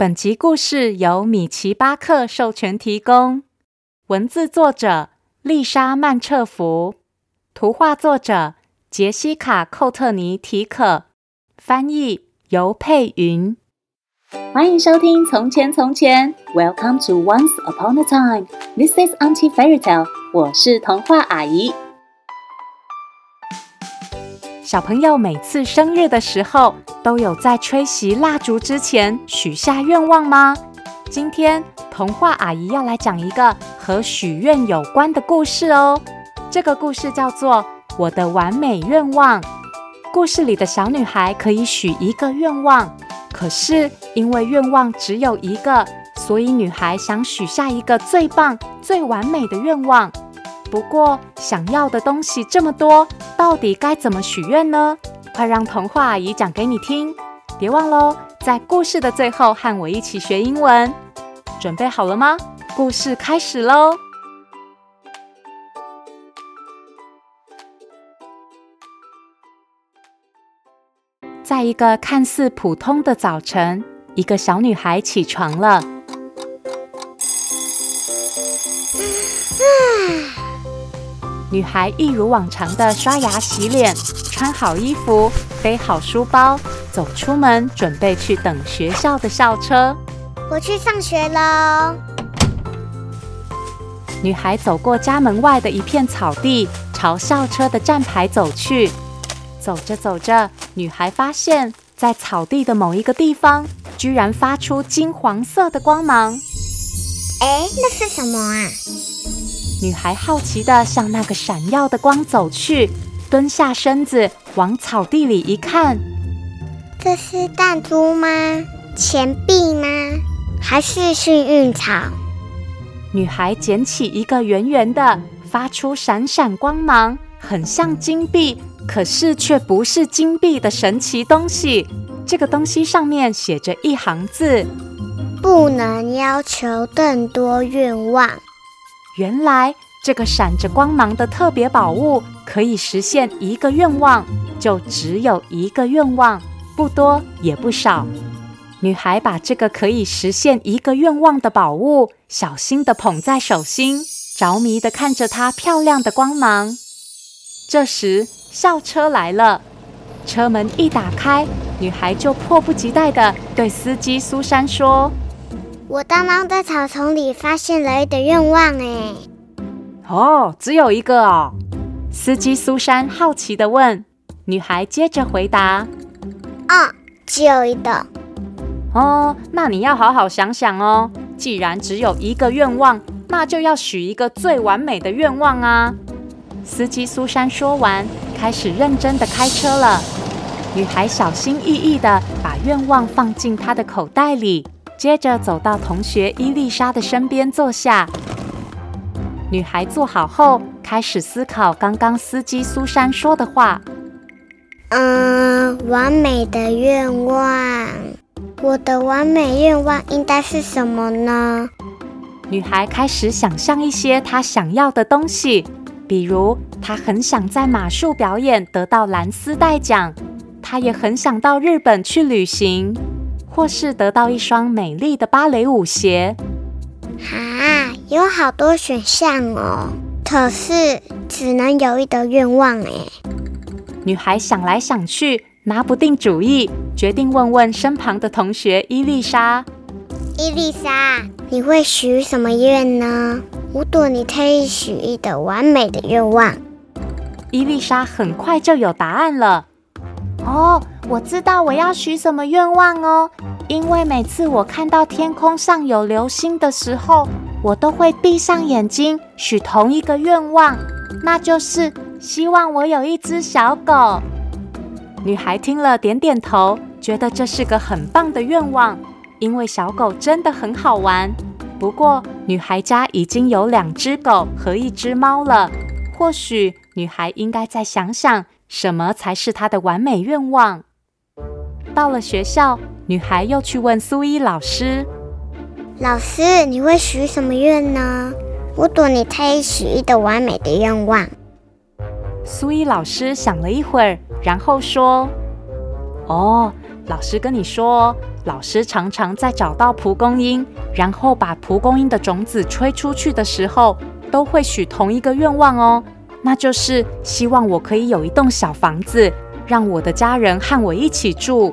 本集故事由米奇巴克授权提供，文字作者丽莎曼彻福，图画作者杰西卡寇特尼提可，翻译尤佩云。欢迎收听《从前从前》，Welcome to Once Upon a Time，This is Auntie Fairy Tale，我是童话阿姨。小朋友每次生日的时候，都有在吹熄蜡烛之前许下愿望吗？今天童话阿姨要来讲一个和许愿有关的故事哦。这个故事叫做《我的完美愿望》。故事里的小女孩可以许一个愿望，可是因为愿望只有一个，所以女孩想许下一个最棒、最完美的愿望。不过，想要的东西这么多，到底该怎么许愿呢？快让童话阿姨讲给你听！别忘喽，在故事的最后和我一起学英文。准备好了吗？故事开始喽！在一个看似普通的早晨，一个小女孩起床了。女孩一如往常的刷牙洗脸，穿好衣服，背好书包，走出门，准备去等学校的校车。我去上学喽。女孩走过家门外的一片草地，朝校车的站牌走去。走着走着，女孩发现，在草地的某一个地方，居然发出金黄色的光芒。哎，那是什么啊？女孩好奇地向那个闪耀的光走去，蹲下身子往草地里一看，这是弹珠吗？钱币吗？还是幸运草？女孩捡起一个圆圆的、发出闪闪光芒、很像金币，可是却不是金币的神奇东西。这个东西上面写着一行字：不能要求更多愿望。原来这个闪着光芒的特别宝物可以实现一个愿望，就只有一个愿望，不多也不少。女孩把这个可以实现一个愿望的宝物小心地捧在手心，着迷地看着它漂亮的光芒。这时，校车来了，车门一打开，女孩就迫不及待地对司机苏珊说。我刚刚在草丛里发现了一个愿望，哎，哦，只有一个哦。司机苏珊好奇地问。女孩接着回答：“哦，只有一个。哦，那你要好好想想哦。既然只有一个愿望，那就要许一个最完美的愿望啊。”司机苏珊说完，开始认真的开车了。女孩小心翼翼的把愿望放进她的口袋里。接着走到同学伊丽莎的身边坐下。女孩坐好后，开始思考刚刚司机苏珊说的话。嗯，完美的愿望，我的完美愿望应该是什么呢？女孩开始想象一些她想要的东西，比如她很想在马术表演得到蓝丝带奖，她也很想到日本去旅行。或是得到一双美丽的芭蕾舞鞋，啊，有好多选项哦。可是只能有一个愿望哎。女孩想来想去，拿不定主意，决定问问身旁的同学伊丽莎。伊丽莎，你会许什么愿呢？如果你可以许一个完美的愿望。伊丽莎很快就有答案了。哦，我知道我要许什么愿望哦。因为每次我看到天空上有流星的时候，我都会闭上眼睛许同一个愿望，那就是希望我有一只小狗。女孩听了点点头，觉得这是个很棒的愿望，因为小狗真的很好玩。不过，女孩家已经有两只狗和一只猫了，或许女孩应该再想想。什么才是她的完美愿望？到了学校，女孩又去问苏伊老师：“老师，你会许什么愿呢？我赌你可以许一个完美的愿望。”苏伊老师想了一会儿，然后说：“哦，老师跟你说，老师常常在找到蒲公英，然后把蒲公英的种子吹出去的时候，都会许同一个愿望哦，那就是希望我可以有一栋小房子，让我的家人和我一起住。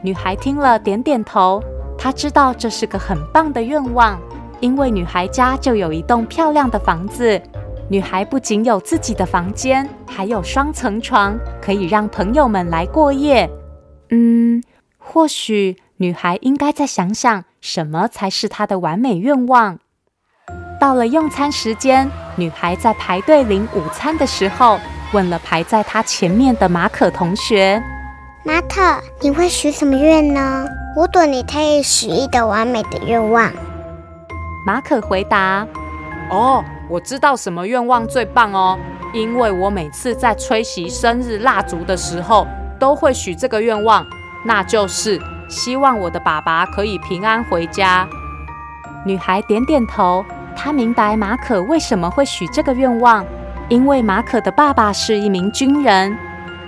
女孩听了，点点头。她知道这是个很棒的愿望，因为女孩家就有一栋漂亮的房子。女孩不仅有自己的房间，还有双层床，可以让朋友们来过夜。嗯，或许女孩应该再想想，什么才是她的完美愿望。到了用餐时间，女孩在排队领午餐的时候，问了排在他前面的马可同学。马可，你会许什么愿呢？我朵你可以许一个完美的愿望。马可回答：“哦，我知道什么愿望最棒哦，因为我每次在吹熄生日蜡烛的时候，都会许这个愿望，那就是希望我的爸爸可以平安回家。”女孩点点头，她明白马可为什么会许这个愿望，因为马可的爸爸是一名军人。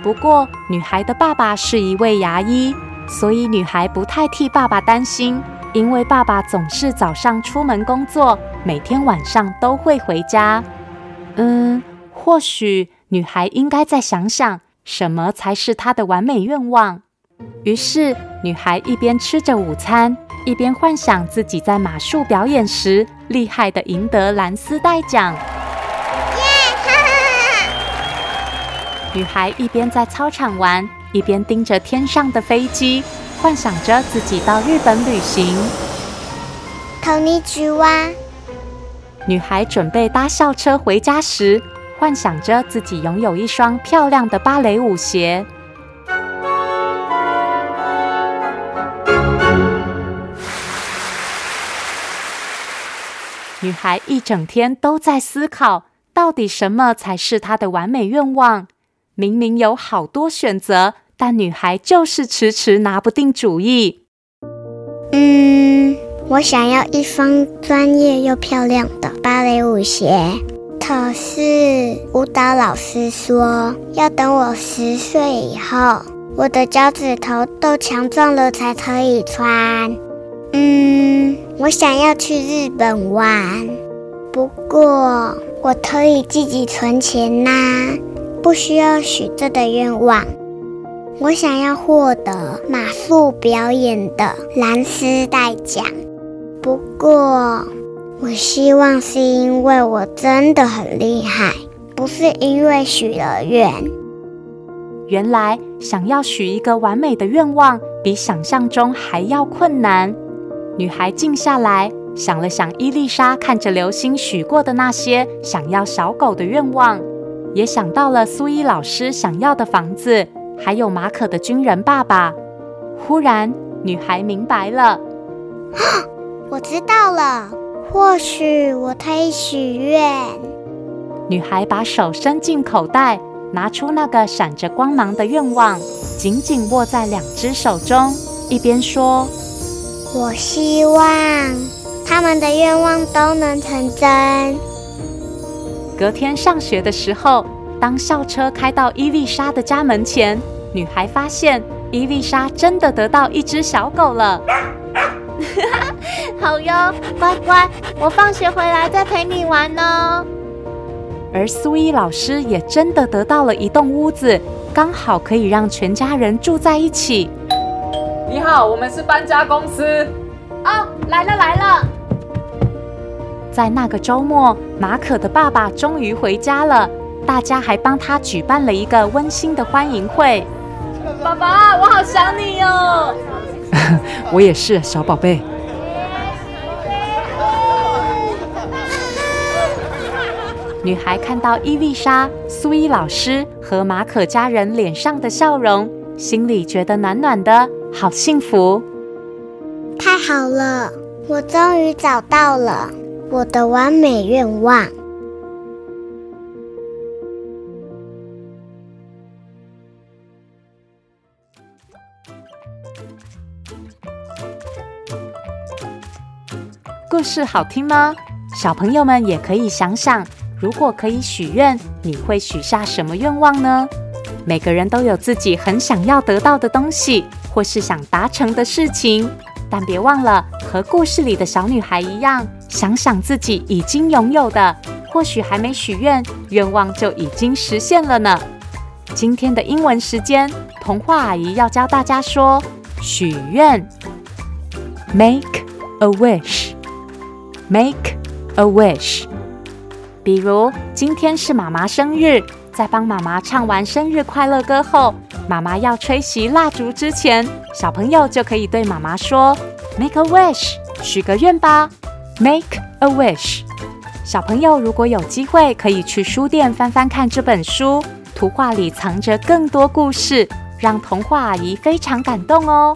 不过，女孩的爸爸是一位牙医，所以女孩不太替爸爸担心，因为爸爸总是早上出门工作，每天晚上都会回家。嗯，或许女孩应该再想想，什么才是她的完美愿望。于是，女孩一边吃着午餐，一边幻想自己在马术表演时，厉害地赢得蓝丝带奖。女孩一边在操场玩，一边盯着天上的飞机，幻想着自己到日本旅行。こんにちは。女孩准备搭校车回家时，幻想着自己拥有一双漂亮的芭蕾舞鞋。女孩一整天都在思考，到底什么才是她的完美愿望。 明明有好多选择，但女孩就是迟迟拿不定主意。嗯，我想要一双专业又漂亮的芭蕾舞鞋，可是舞蹈老师说要等我十岁以后，我的脚趾头都强壮了才可以穿。嗯，我想要去日本玩，不过我可以自己存钱呐。不需要许这个愿望。我想要获得马术表演的蓝丝带奖。不过，我希望是因为我真的很厉害，不是因为许了愿。原来，想要许一个完美的愿望，比想象中还要困难。女孩静下来，想了想伊丽莎看着流星许过的那些想要小狗的愿望。也想到了苏伊老师想要的房子，还有马可的军人爸爸。忽然，女孩明白了，我知道了，或许我可以许愿。女孩把手伸进口袋，拿出那个闪着光芒的愿望，紧紧握在两只手中，一边说：“我希望他们的愿望都能成真。”隔天上学的时候，当校车开到伊丽莎的家门前，女孩发现伊丽莎真的得到一只小狗了。好哟，乖乖，我放学回来再陪你玩哦。而苏伊老师也真的得到了一栋屋子，刚好可以让全家人住在一起。你好，我们是搬家公司。哦，来了来了。在那个周末，马可的爸爸终于回家了，大家还帮他举办了一个温馨的欢迎会。爸爸，我好想你哦！我也是，小宝贝。女孩看到伊丽莎、苏伊老师和马可家人脸上的笑容，心里觉得暖暖的，好幸福。太好了，我终于找到了。我的完美愿望。故事好听吗？小朋友们也可以想想，如果可以许愿，你会许下什么愿望呢？每个人都有自己很想要得到的东西，或是想达成的事情。但别忘了和故事里的小女孩一样，想想自己已经拥有的，或许还没许愿，愿望就已经实现了呢。今天的英文时间，童话阿姨要教大家说许愿，make a wish Make a wish。比如今天是妈妈生日，在帮妈妈唱完生日快乐歌后，妈妈要吹熄蜡烛之前，小朋友就可以对妈妈说：“Make a wish，许个愿吧。”Make a wish。小朋友如果有机会，可以去书店翻翻看这本书，图画里藏着更多故事，让童话阿姨非常感动哦。